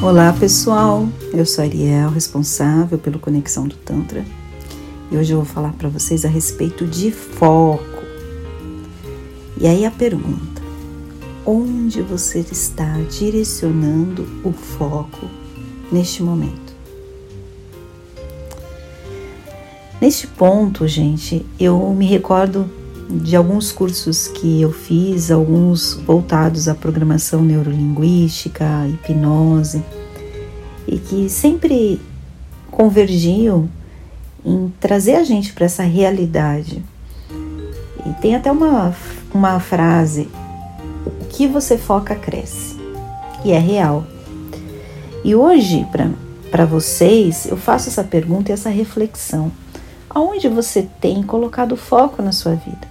Olá pessoal, eu sou Ariel, responsável pelo Conexão do Tantra e hoje eu vou falar para vocês a respeito de foco. E aí a pergunta: onde você está direcionando o foco neste momento? Neste ponto, gente, eu me recordo de alguns cursos que eu fiz, alguns voltados à programação neurolinguística, hipnose, e que sempre convergiam em trazer a gente para essa realidade. E tem até uma, uma frase: o que você foca cresce. E é real. E hoje, para vocês, eu faço essa pergunta e essa reflexão. Aonde você tem colocado foco na sua vida?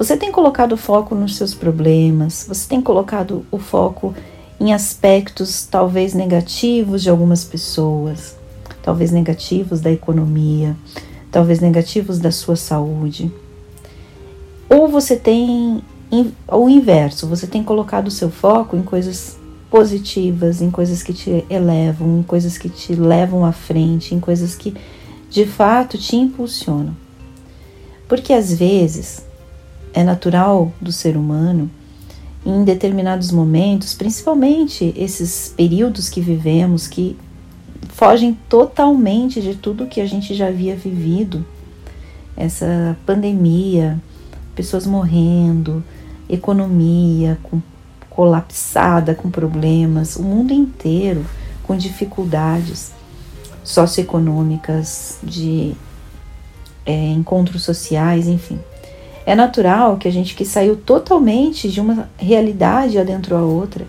Você tem colocado foco nos seus problemas, você tem colocado o foco em aspectos talvez negativos de algumas pessoas, talvez negativos da economia, talvez negativos da sua saúde. Ou você tem o inverso, você tem colocado o seu foco em coisas positivas, em coisas que te elevam, em coisas que te levam à frente, em coisas que de fato te impulsionam. Porque às vezes é natural do ser humano em determinados momentos, principalmente esses períodos que vivemos que fogem totalmente de tudo que a gente já havia vivido. Essa pandemia, pessoas morrendo, economia com, colapsada com problemas, o mundo inteiro com dificuldades socioeconômicas, de é, encontros sociais, enfim. É natural que a gente que saiu totalmente de uma realidade adentro a outra,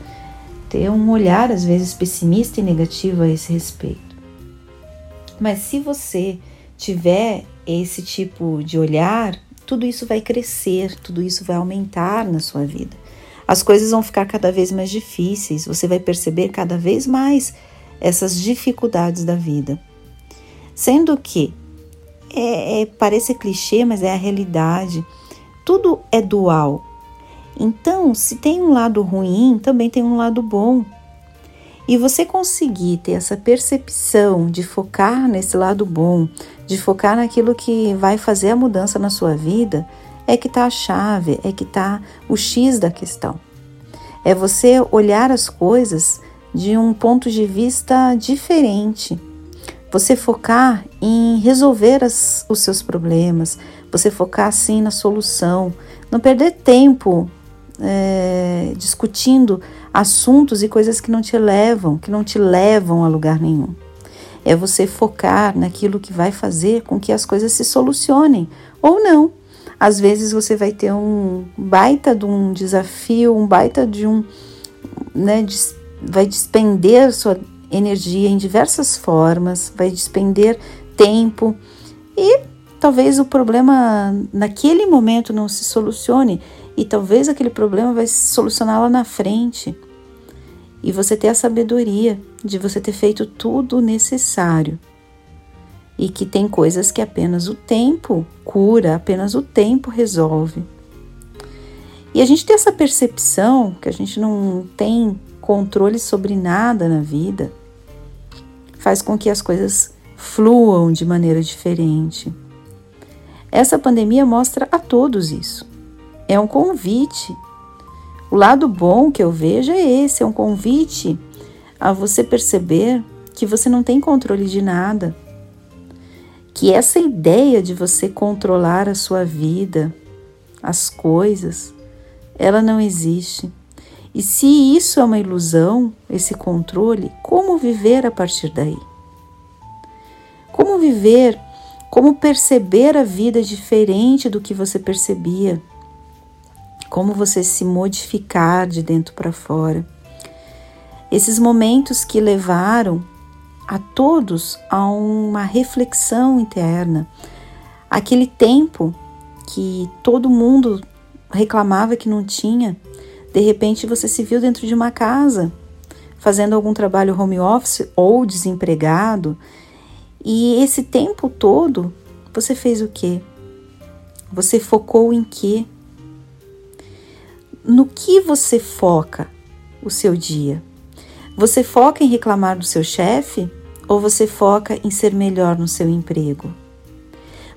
ter um olhar às vezes pessimista e negativo a esse respeito. Mas se você tiver esse tipo de olhar, tudo isso vai crescer, tudo isso vai aumentar na sua vida. As coisas vão ficar cada vez mais difíceis, você vai perceber cada vez mais essas dificuldades da vida. Sendo que é, é, parece clichê, mas é a realidade tudo é dual. Então, se tem um lado ruim, também tem um lado bom. E você conseguir ter essa percepção de focar nesse lado bom, de focar naquilo que vai fazer a mudança na sua vida, é que está a chave, é que está o X da questão. É você olhar as coisas de um ponto de vista diferente. Você focar em resolver as, os seus problemas, você focar assim na solução, não perder tempo é, discutindo assuntos e coisas que não te levam, que não te levam a lugar nenhum. É você focar naquilo que vai fazer com que as coisas se solucionem ou não. Às vezes você vai ter um baita de um desafio, um baita de um, né, vai despender sua energia em diversas formas, vai despender tempo e talvez o problema naquele momento não se solucione e talvez aquele problema vai se solucionar lá na frente. E você ter a sabedoria de você ter feito tudo o necessário. E que tem coisas que apenas o tempo cura, apenas o tempo resolve. E a gente ter essa percepção que a gente não tem controle sobre nada na vida, faz com que as coisas fluam de maneira diferente. Essa pandemia mostra a todos isso. É um convite. O lado bom que eu vejo é esse: é um convite a você perceber que você não tem controle de nada. Que essa ideia de você controlar a sua vida, as coisas, ela não existe. E se isso é uma ilusão, esse controle, como viver a partir daí? Como viver como perceber a vida diferente do que você percebia, como você se modificar de dentro para fora. Esses momentos que levaram a todos a uma reflexão interna, aquele tempo que todo mundo reclamava que não tinha, de repente você se viu dentro de uma casa, fazendo algum trabalho home office ou desempregado e esse tempo todo, você fez o quê? Você focou em quê? No que você foca o seu dia? Você foca em reclamar do seu chefe ou você foca em ser melhor no seu emprego?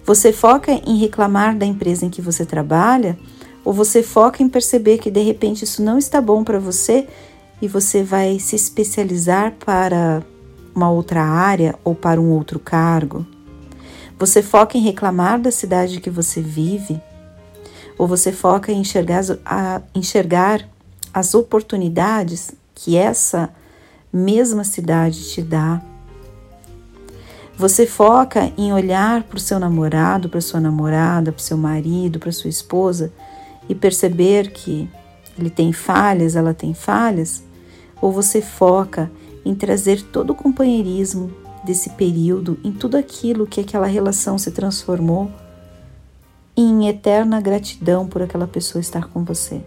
Você foca em reclamar da empresa em que você trabalha ou você foca em perceber que de repente isso não está bom para você e você vai se especializar para uma outra área ou para um outro cargo? Você foca em reclamar da cidade que você vive? Ou você foca em enxergar, a, enxergar as oportunidades que essa mesma cidade te dá? Você foca em olhar para o seu namorado, para sua namorada, para o seu marido, para sua esposa e perceber que ele tem falhas, ela tem falhas? Ou você foca em trazer todo o companheirismo desse período, em tudo aquilo que aquela relação se transformou em eterna gratidão por aquela pessoa estar com você?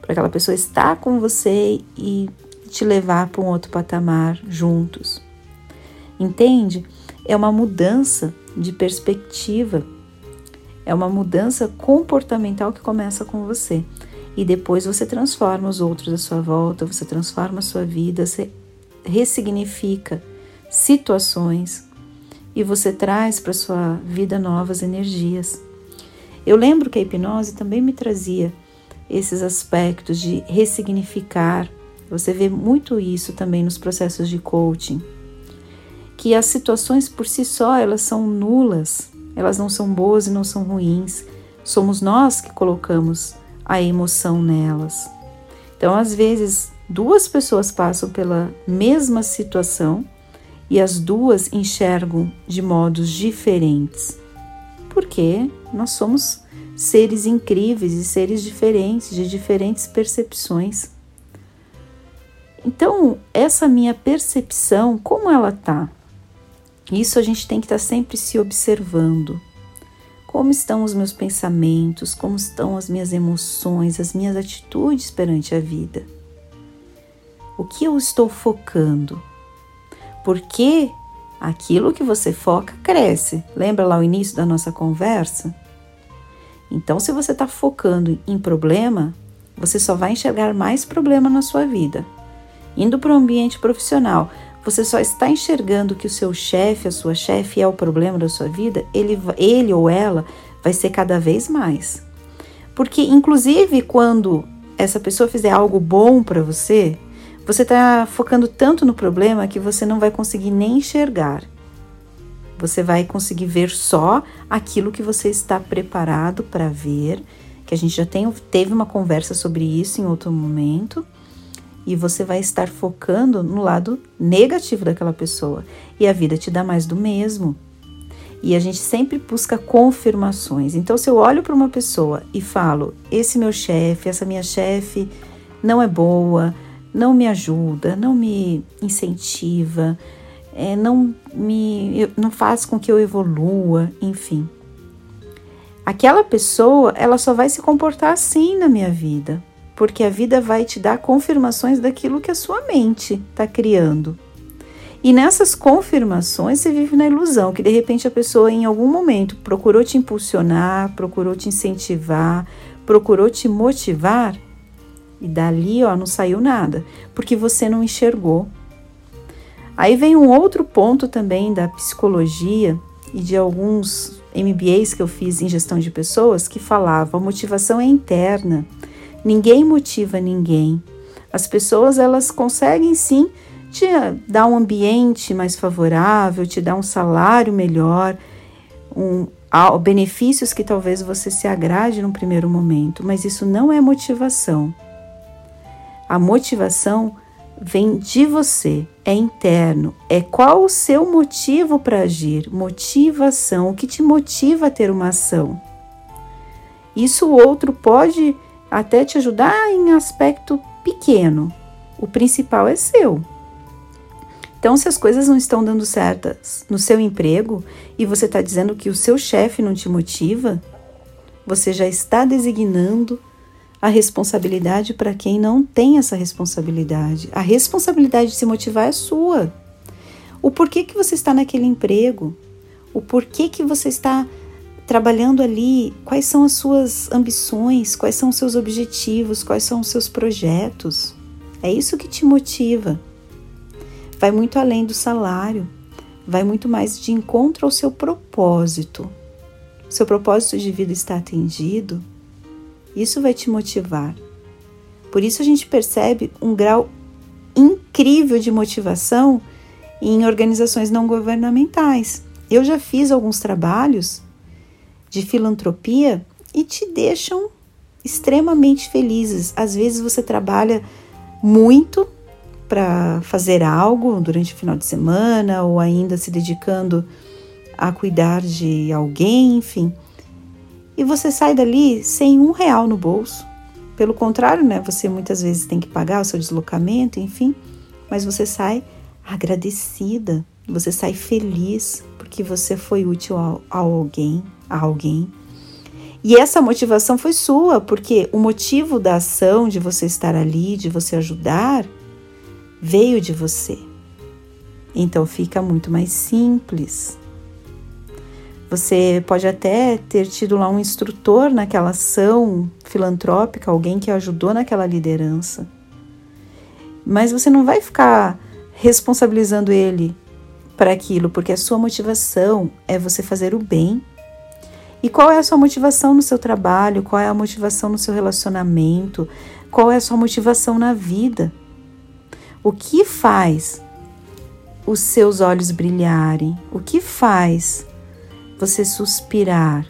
Por aquela pessoa estar com você e te levar para um outro patamar juntos. Entende? É uma mudança de perspectiva, é uma mudança comportamental que começa com você. E depois você transforma os outros à sua volta, você transforma a sua vida, você ressignifica situações e você traz para sua vida novas energias. Eu lembro que a hipnose também me trazia esses aspectos de ressignificar. Você vê muito isso também nos processos de coaching que as situações por si só elas são nulas, elas não são boas e não são ruins. Somos nós que colocamos a emoção nelas. Então, às vezes, duas pessoas passam pela mesma situação e as duas enxergam de modos diferentes. Porque nós somos seres incríveis e seres diferentes, de diferentes percepções. Então, essa minha percepção, como ela tá? Isso a gente tem que estar tá sempre se observando. Como estão os meus pensamentos, como estão as minhas emoções, as minhas atitudes perante a vida? O que eu estou focando? Porque aquilo que você foca cresce. Lembra lá o início da nossa conversa? Então, se você está focando em problema, você só vai enxergar mais problema na sua vida. Indo para o ambiente profissional, você só está enxergando que o seu chefe, a sua chefe é o problema da sua vida, ele, ele ou ela vai ser cada vez mais. Porque, inclusive, quando essa pessoa fizer algo bom para você, você está focando tanto no problema que você não vai conseguir nem enxergar. Você vai conseguir ver só aquilo que você está preparado para ver, que a gente já tem, teve uma conversa sobre isso em outro momento e você vai estar focando no lado negativo daquela pessoa e a vida te dá mais do mesmo. E a gente sempre busca confirmações. Então, se eu olho para uma pessoa e falo: esse meu chefe, essa minha chefe não é boa, não me ajuda, não me incentiva, é, não me não faz com que eu evolua, enfim. Aquela pessoa, ela só vai se comportar assim na minha vida, porque a vida vai te dar confirmações daquilo que a sua mente está criando. E nessas confirmações você vive na ilusão que de repente a pessoa em algum momento procurou te impulsionar, procurou te incentivar, procurou te motivar e dali ó, não saiu nada, porque você não enxergou. Aí vem um outro ponto também da psicologia e de alguns MBAs que eu fiz em gestão de pessoas que falava a motivação é interna. Ninguém motiva ninguém. As pessoas elas conseguem sim te dar um ambiente mais favorável, te dar um salário melhor, um, benefícios que talvez você se agrade no primeiro momento, mas isso não é motivação. A motivação vem de você, é interno. É qual o seu motivo para agir? Motivação, o que te motiva a ter uma ação? Isso o outro pode até te ajudar em aspecto pequeno. O principal é seu. Então, se as coisas não estão dando certas no seu emprego e você está dizendo que o seu chefe não te motiva, você já está designando a responsabilidade para quem não tem essa responsabilidade. A responsabilidade de se motivar é sua. O porquê que você está naquele emprego, o porquê que você está trabalhando ali quais são as suas ambições, quais são os seus objetivos, quais são os seus projetos. É isso que te motiva. Vai muito além do salário, vai muito mais de encontro ao seu propósito. Seu propósito de vida está atendido, isso vai te motivar. Por isso a gente percebe um grau incrível de motivação em organizações não governamentais. Eu já fiz alguns trabalhos de filantropia e te deixam extremamente felizes. Às vezes você trabalha muito para fazer algo durante o final de semana ou ainda se dedicando a cuidar de alguém, enfim. E você sai dali sem um real no bolso. Pelo contrário, né? Você muitas vezes tem que pagar o seu deslocamento, enfim, mas você sai agradecida, você sai feliz porque você foi útil a, a alguém, a alguém. E essa motivação foi sua, porque o motivo da ação de você estar ali, de você ajudar, veio de você. Então fica muito mais simples. Você pode até ter tido lá um instrutor naquela ação filantrópica, alguém que ajudou naquela liderança. Mas você não vai ficar responsabilizando ele para aquilo, porque a sua motivação é você fazer o bem e qual é a sua motivação no seu trabalho? Qual é a motivação no seu relacionamento? Qual é a sua motivação na vida? O que faz os seus olhos brilharem? O que faz você suspirar?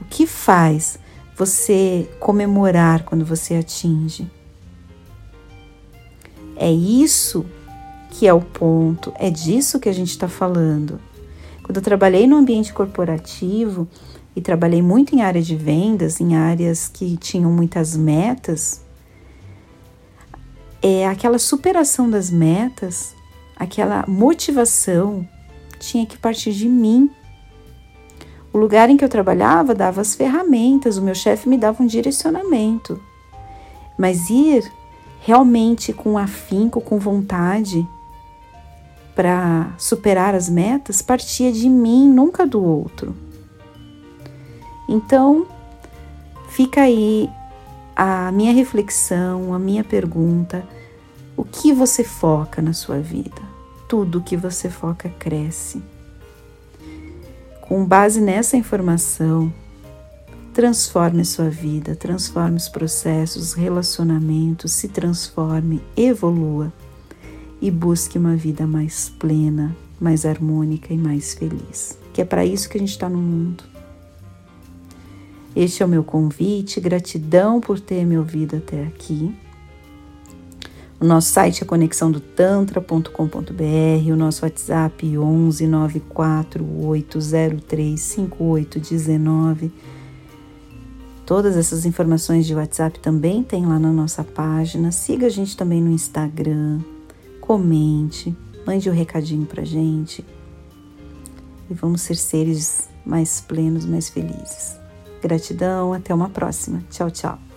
O que faz você comemorar quando você atinge? É isso que é o ponto, é disso que a gente está falando. Quando eu trabalhei no ambiente corporativo, e trabalhei muito em área de vendas, em áreas que tinham muitas metas, é aquela superação das metas, aquela motivação tinha que partir de mim. O lugar em que eu trabalhava dava as ferramentas, o meu chefe me dava um direcionamento. Mas ir realmente com afinco, com vontade para superar as metas partia de mim, nunca do outro. Então, fica aí a minha reflexão, a minha pergunta: o que você foca na sua vida? Tudo que você foca cresce. Com base nessa informação, transforme sua vida, transforme os processos, relacionamentos, se transforme, evolua e busque uma vida mais plena, mais harmônica e mais feliz. Que é para isso que a gente está no mundo este é o meu convite, gratidão por ter me ouvido até aqui. O nosso site é conexãodotantra.com.br, o nosso WhatsApp 11 948035819. Todas essas informações de WhatsApp também tem lá na nossa página. Siga a gente também no Instagram, comente, mande um recadinho pra gente. E vamos ser seres mais plenos, mais felizes. Gratidão, até uma próxima. Tchau, tchau.